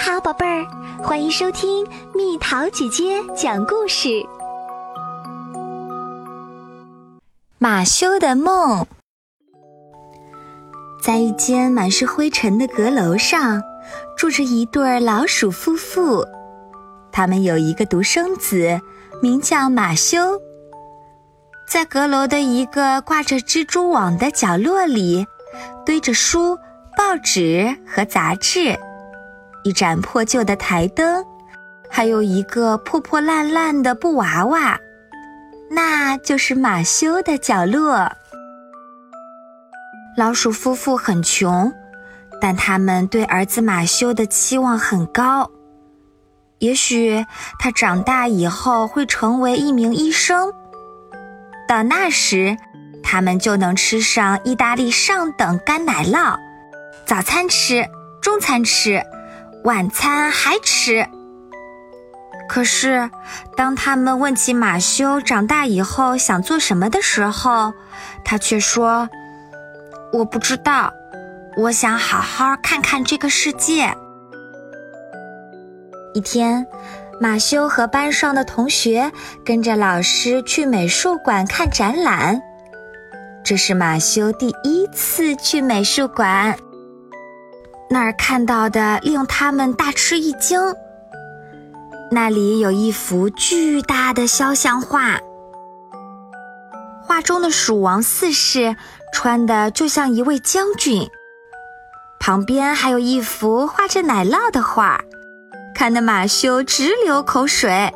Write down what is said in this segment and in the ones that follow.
好，宝贝儿，欢迎收听蜜桃姐姐讲故事。马修的梦，在一间满是灰尘的阁楼上，住着一对老鼠夫妇。他们有一个独生子，名叫马修。在阁楼的一个挂着蜘蛛网的角落里，堆着书、报纸和杂志。一盏破旧的台灯，还有一个破破烂烂的布娃娃，那就是马修的角落。老鼠夫妇很穷，但他们对儿子马修的期望很高。也许他长大以后会成为一名医生，到那时，他们就能吃上意大利上等干奶酪，早餐吃，中餐吃。晚餐还吃。可是，当他们问起马修长大以后想做什么的时候，他却说：“我不知道，我想好好看看这个世界。”一天，马修和班上的同学跟着老师去美术馆看展览。这是马修第一次去美术馆。那儿看到的令他们大吃一惊。那里有一幅巨大的肖像画，画中的蜀王四世穿的就像一位将军。旁边还有一幅画着奶酪的画，看得马修直流口水。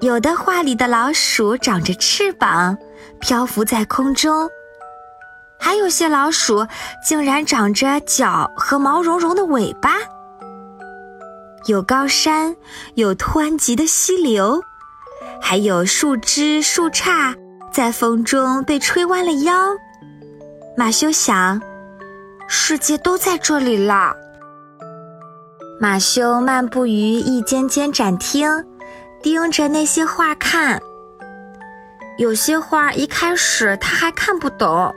有的画里的老鼠长着翅膀，漂浮在空中。还有些老鼠竟然长着脚和毛茸茸的尾巴。有高山，有湍急的溪流，还有树枝树杈在风中被吹弯了腰。马修想，世界都在这里了。马修漫步于一间间展厅，盯着那些画看。有些画一开始他还看不懂。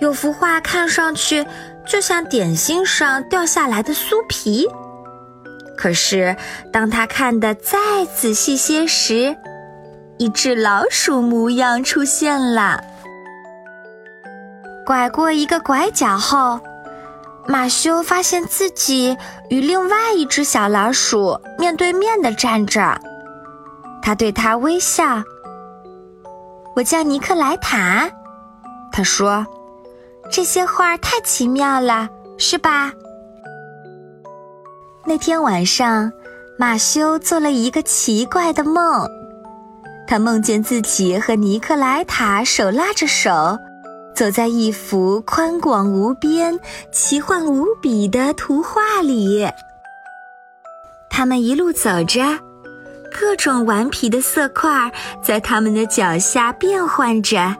有幅画看上去就像点心上掉下来的酥皮，可是当他看得再仔细些时，一只老鼠模样出现了。拐过一个拐角后，马修发现自己与另外一只小老鼠面对面的站着，他对他微笑。我叫尼克莱塔，他说。这些画太奇妙了，是吧？那天晚上，马修做了一个奇怪的梦。他梦见自己和尼克莱塔手拉着手，走在一幅宽广无边、奇幻无比的图画里。他们一路走着，各种顽皮的色块在他们的脚下变换着。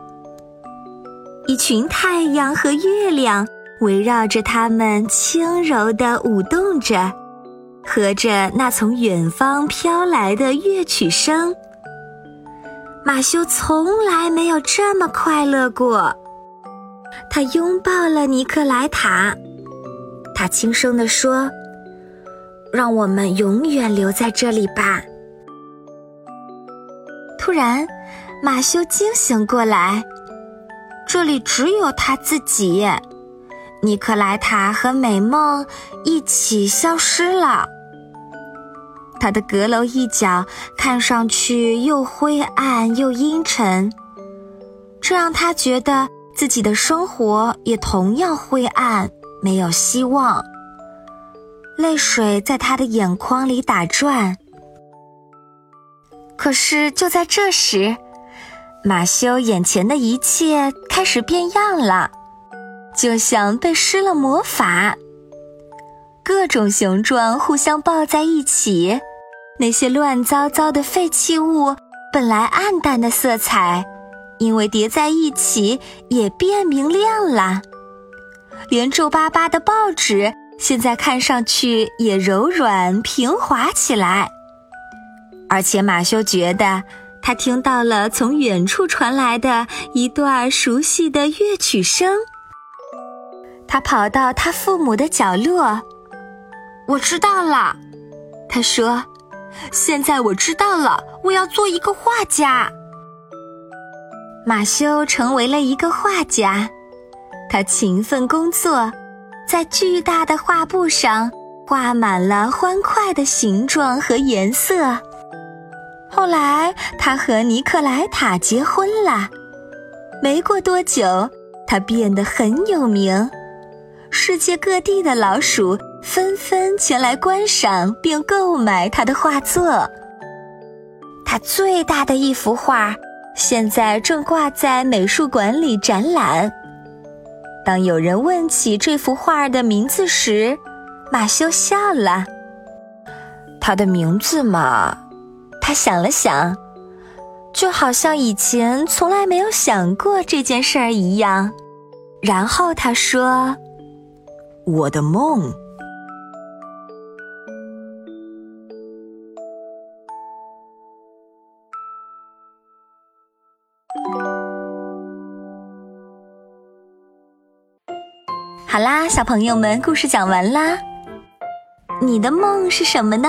一群太阳和月亮围绕着他们轻柔地舞动着，和着那从远方飘来的乐曲声。马修从来没有这么快乐过。他拥抱了尼克莱塔，他轻声地说：“让我们永远留在这里吧。”突然，马修惊醒过来。这里只有他自己，尼克莱塔和美梦一起消失了。他的阁楼一角看上去又灰暗又阴沉，这让他觉得自己的生活也同样灰暗，没有希望。泪水在他的眼眶里打转。可是就在这时，马修眼前的一切开始变样了，就像被施了魔法。各种形状互相抱在一起，那些乱糟糟的废弃物本来暗淡的色彩，因为叠在一起也变明亮了。连皱巴巴的报纸现在看上去也柔软平滑起来，而且马修觉得。他听到了从远处传来的一段熟悉的乐曲声。他跑到他父母的角落，我知道了，他说：“现在我知道了，我要做一个画家。”马修成为了一个画家，他勤奋工作，在巨大的画布上画满了欢快的形状和颜色。后来，他和尼克莱塔结婚了。没过多久，他变得很有名，世界各地的老鼠纷纷前来观赏并购买他的画作。他最大的一幅画。现在正挂在美术馆里展览。当有人问起这幅画的名字时，马修笑了。他的名字嘛，他想了想，就好像以前从来没有想过这件事儿一样。然后他说：“我的梦。”好啦，小朋友们，故事讲完啦。你的梦是什么呢？